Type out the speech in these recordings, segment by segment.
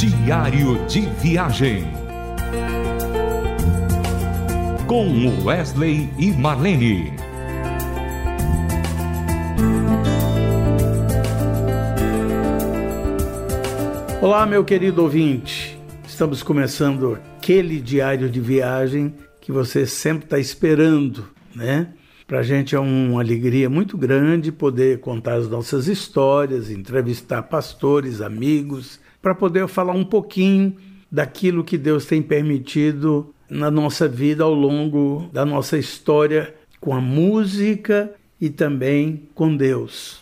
Diário de Viagem. Com Wesley e Marlene. Olá, meu querido ouvinte. Estamos começando aquele diário de viagem que você sempre está esperando, né? Para a gente é uma alegria muito grande poder contar as nossas histórias, entrevistar pastores, amigos, para poder falar um pouquinho daquilo que Deus tem permitido na nossa vida ao longo da nossa história com a música e também com Deus.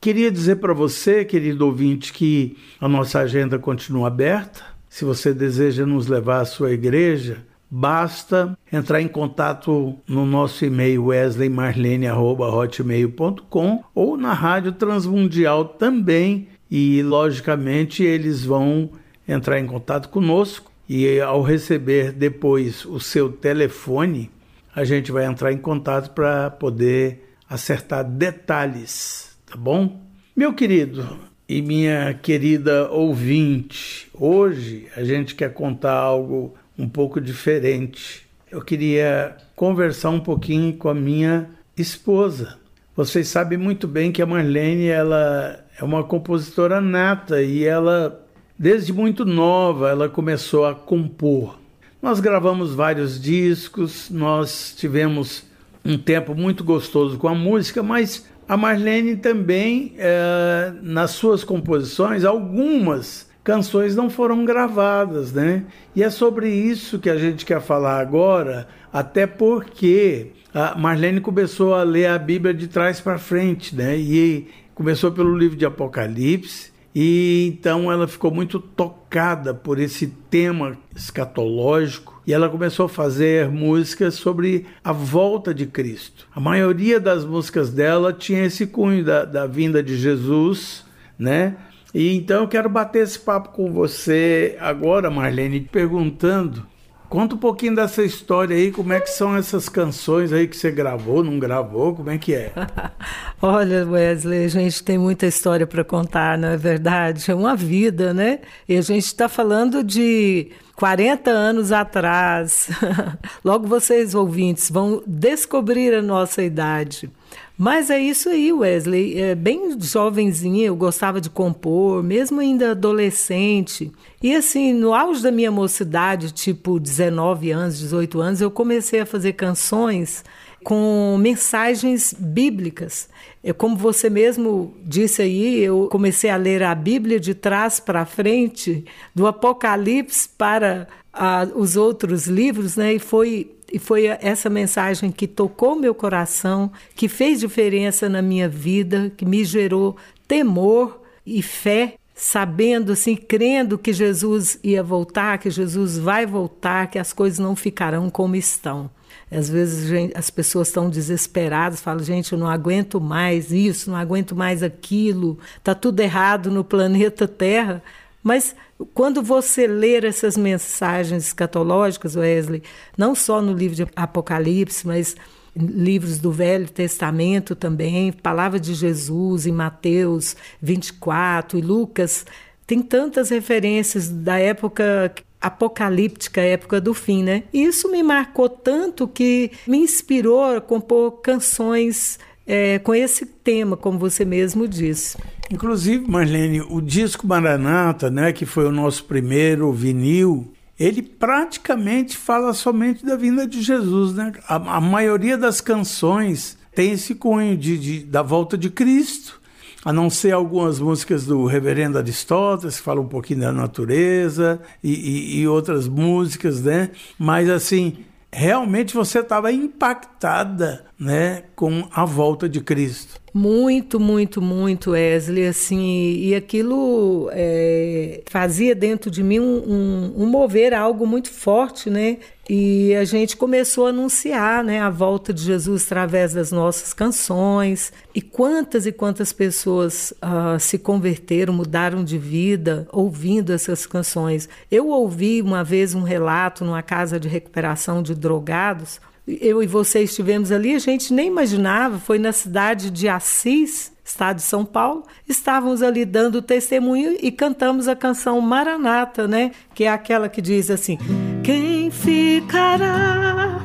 Queria dizer para você, querido ouvinte, que a nossa agenda continua aberta. Se você deseja nos levar à sua igreja, Basta entrar em contato no nosso e-mail wesleymarlene.hotmail.com ou na Rádio Transmundial também e, logicamente, eles vão entrar em contato conosco e, ao receber depois o seu telefone, a gente vai entrar em contato para poder acertar detalhes, tá bom? Meu querido e minha querida ouvinte, hoje a gente quer contar algo um pouco diferente. Eu queria conversar um pouquinho com a minha esposa. Vocês sabem muito bem que a Marlene ela é uma compositora nata e ela desde muito nova ela começou a compor. Nós gravamos vários discos, nós tivemos um tempo muito gostoso com a música, mas a Marlene também, é, nas suas composições, algumas canções não foram gravadas, né? E é sobre isso que a gente quer falar agora, até porque a Marlene começou a ler a Bíblia de trás para frente, né? E começou pelo livro de Apocalipse, e então ela ficou muito tocada por esse tema escatológico e ela começou a fazer músicas sobre a volta de Cristo. A maioria das músicas dela tinha esse cunho da, da vinda de Jesus, né? E então eu quero bater esse papo com você agora, Marlene, perguntando. Conta um pouquinho dessa história aí, como é que são essas canções aí que você gravou, não gravou, como é que é? Olha, Wesley, a gente tem muita história para contar, não é verdade? É uma vida, né? E a gente está falando de 40 anos atrás. Logo vocês, ouvintes, vão descobrir a nossa idade. Mas é isso aí, Wesley. É, bem jovenzinha, eu gostava de compor, mesmo ainda adolescente. E assim, no auge da minha mocidade, tipo 19 anos, 18 anos, eu comecei a fazer canções com mensagens bíblicas. É como você mesmo disse aí, eu comecei a ler a Bíblia de trás para frente, do Apocalipse para ah, os outros livros, né? E foi e foi essa mensagem que tocou meu coração, que fez diferença na minha vida, que me gerou temor e fé, sabendo assim, crendo que Jesus ia voltar, que Jesus vai voltar, que as coisas não ficarão como estão. Às vezes as pessoas estão desesperadas, falam, gente, eu não aguento mais isso, não aguento mais aquilo, está tudo errado no planeta Terra. Mas quando você ler essas mensagens escatológicas, Wesley, não só no livro de Apocalipse, mas livros do Velho Testamento também, palavra de Jesus em Mateus 24 e Lucas, tem tantas referências da época apocalíptica, época do fim, né? E isso me marcou tanto que me inspirou a compor canções é, com esse tema, como você mesmo disse. Inclusive, Marlene, o disco Maranata, né, que foi o nosso primeiro vinil, ele praticamente fala somente da vinda de Jesus, né? A, a maioria das canções tem esse cunho de, de, da volta de Cristo, a não ser algumas músicas do Reverendo Aristóteles, que falam um pouquinho da natureza, e, e, e outras músicas, né? Mas assim, realmente você estava impactada né, com a volta de Cristo. Muito, muito, muito, Wesley, assim, e aquilo é, fazia dentro de mim um, um, um, mover algo muito forte, né? E a gente começou a anunciar, né, a volta de Jesus através das nossas canções. E quantas e quantas pessoas uh, se converteram, mudaram de vida ouvindo essas canções. Eu ouvi uma vez um relato numa casa de recuperação de drogados eu e você estivemos ali, a gente nem imaginava, foi na cidade de Assis, estado de São Paulo, estávamos ali dando testemunho e cantamos a canção Maranata, né? Que é aquela que diz assim: Quem ficará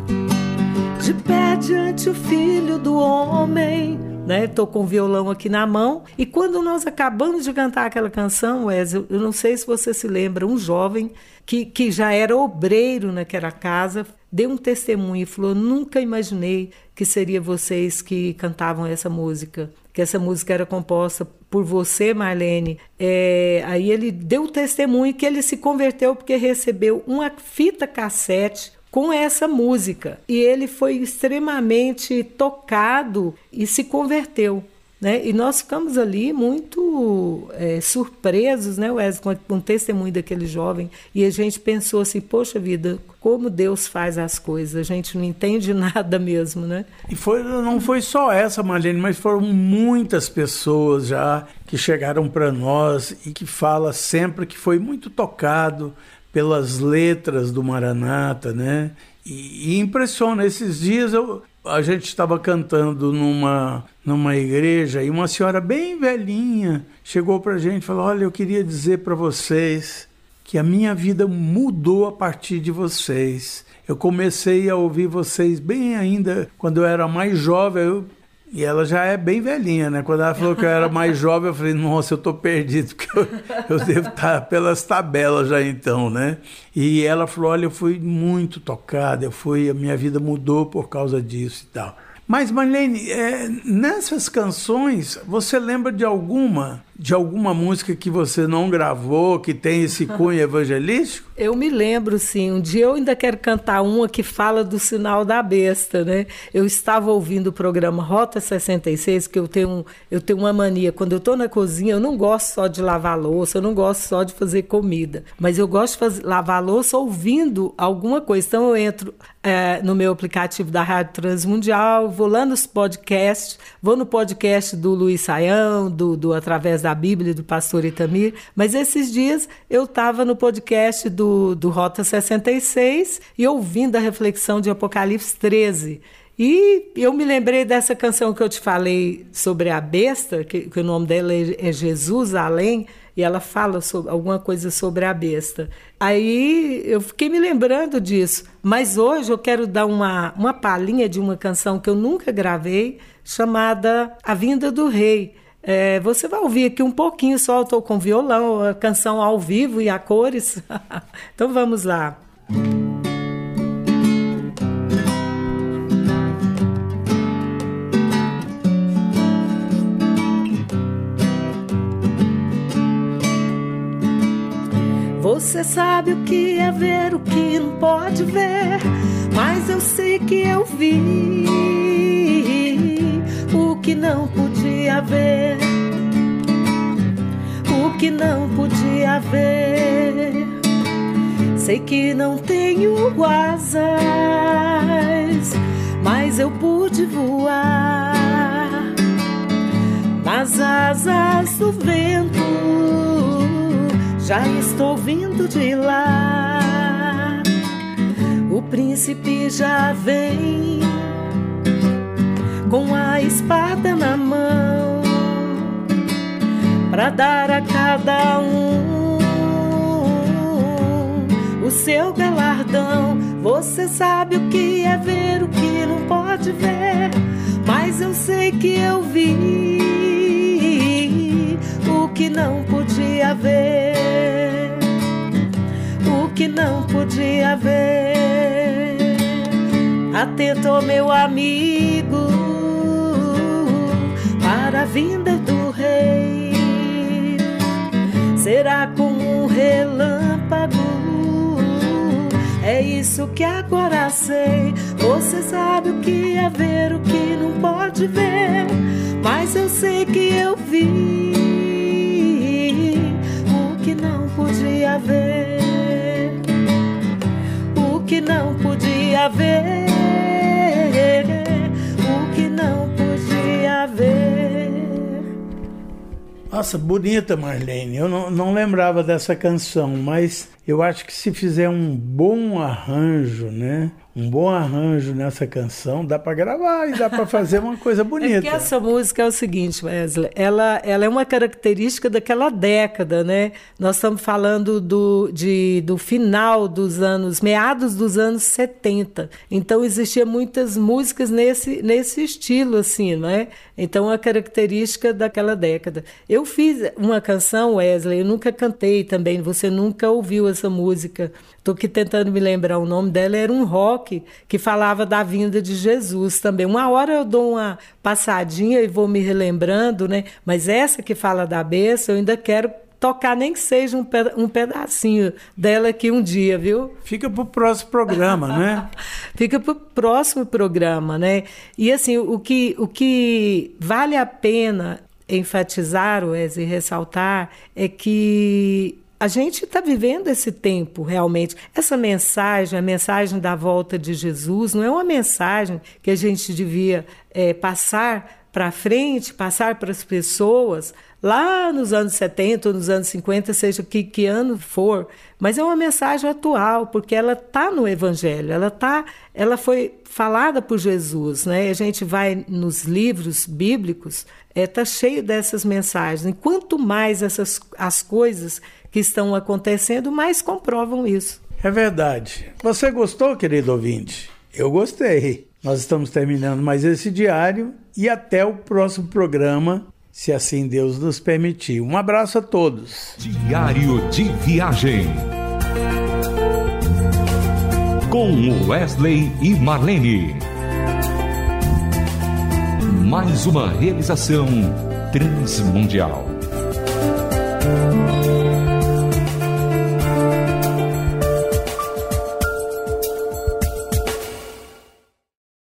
de pé diante o filho do homem? Né? Com o violão aqui na mão. E quando nós acabamos de cantar aquela canção, Wesley, eu não sei se você se lembra, um jovem que, que já era obreiro naquela casa, deu um testemunho e falou: Nunca imaginei que seria vocês que cantavam essa música, que essa música era composta por você, Marlene. É, aí ele deu o testemunho que ele se converteu porque recebeu uma fita cassete com essa música e ele foi extremamente tocado e se converteu. Né? E nós ficamos ali muito é, surpresos, né, Wesley, com, com o testemunho daquele jovem. E a gente pensou assim: poxa vida, como Deus faz as coisas, a gente não entende nada mesmo, né? E foi, não foi só essa, Marlene, mas foram muitas pessoas já que chegaram para nós e que fala sempre que foi muito tocado pelas letras do Maranata, né? E, e impressiona. Esses dias eu, a gente estava cantando numa, numa igreja e uma senhora bem velhinha chegou para a gente e falou: Olha, eu queria dizer para vocês que a minha vida mudou a partir de vocês. Eu comecei a ouvir vocês bem ainda quando eu era mais jovem. Eu, e ela já é bem velhinha, né? Quando ela falou que eu era mais jovem, eu falei, nossa, eu tô perdido, porque eu, eu devo estar pelas tabelas já então, né? E ela falou, olha, eu fui muito tocada, eu fui, a minha vida mudou por causa disso e tal. Mas, Marlene, é, nessas canções, você lembra de alguma de alguma música que você não gravou, que tem esse cunho evangelístico? Eu me lembro, sim. Um dia eu ainda quero cantar uma que fala do sinal da besta, né? Eu estava ouvindo o programa Rota 66, que eu tenho, eu tenho uma mania. Quando eu estou na cozinha, eu não gosto só de lavar louça, eu não gosto só de fazer comida, mas eu gosto de fazer, lavar louça ouvindo alguma coisa. Então eu entro é, no meu aplicativo da Rádio Transmundial, vou lá nos podcasts, vou no podcast do Luiz Saião, do, do Através da Bíblia do pastor Itamir, mas esses dias eu estava no podcast do, do Rota 66 e ouvindo a reflexão de Apocalipse 13. E eu me lembrei dessa canção que eu te falei sobre a besta, que, que o nome dela é, é Jesus Além, e ela fala sobre, alguma coisa sobre a besta. Aí eu fiquei me lembrando disso. Mas hoje eu quero dar uma, uma palhinha de uma canção que eu nunca gravei, chamada A Vinda do Rei. É, você vai ouvir aqui um pouquinho só, estou com violão, a canção ao vivo e a cores. então vamos lá. Sabe o que é ver, o que não pode ver, mas eu sei que eu vi o que não podia ver, o que não podia ver. Sei que não tenho asas, mas eu pude voar nas asas do vento. Já estou vindo de lá. O príncipe já vem com a espada na mão para dar a cada um o seu galardão. Você sabe o que é ver, o que não pode ver, mas eu sei que eu vi o que não podia ver, o que não podia ver. Atento, meu amigo para a vinda do rei. Será como um relâmpago. É isso que agora sei. Você sabe o que é ver, o que não pode ver. Mas eu sei que eu vi não podia ver. O que não podia ver. O que não podia ver. Nossa, bonita Marlene. Eu não, não lembrava dessa canção, mas eu acho que se fizer um bom arranjo, né? um bom arranjo nessa canção, dá para gravar e dá para fazer uma coisa bonita. É que essa música é o seguinte, Wesley, ela, ela é uma característica daquela década, né? Nós estamos falando do, de, do final dos anos, meados dos anos 70. Então existiam muitas músicas nesse, nesse estilo, assim, né? Então é a característica daquela década. Eu fiz uma canção, Wesley, eu nunca cantei também, você nunca ouviu essa música. Estou aqui tentando me lembrar o nome dela, era um rock que falava da vinda de Jesus também. Uma hora eu dou uma passadinha e vou me relembrando, né? Mas essa que fala da bênção, eu ainda quero tocar nem que seja um, um pedacinho dela aqui um dia, viu? Fica para o próximo programa, né? Fica para o próximo programa, né? E assim, o que, o que vale a pena enfatizar, Wes, e ressaltar é que a gente está vivendo esse tempo realmente. Essa mensagem, a mensagem da volta de Jesus, não é uma mensagem que a gente devia é, passar para frente, passar para as pessoas lá nos anos 70 ou nos anos 50, seja que, que ano for, mas é uma mensagem atual, porque ela está no Evangelho, ela tá, ela foi falada por Jesus, né? A gente vai nos livros bíblicos, está é, tá cheio dessas mensagens. E quanto mais essas as coisas que estão acontecendo, mais comprovam isso. É verdade. Você gostou, querido ouvinte? Eu gostei. Nós estamos terminando mais esse diário e até o próximo programa, se assim Deus nos permitir. Um abraço a todos. Diário de Viagem. Com Wesley e Marlene. Mais uma realização transmundial.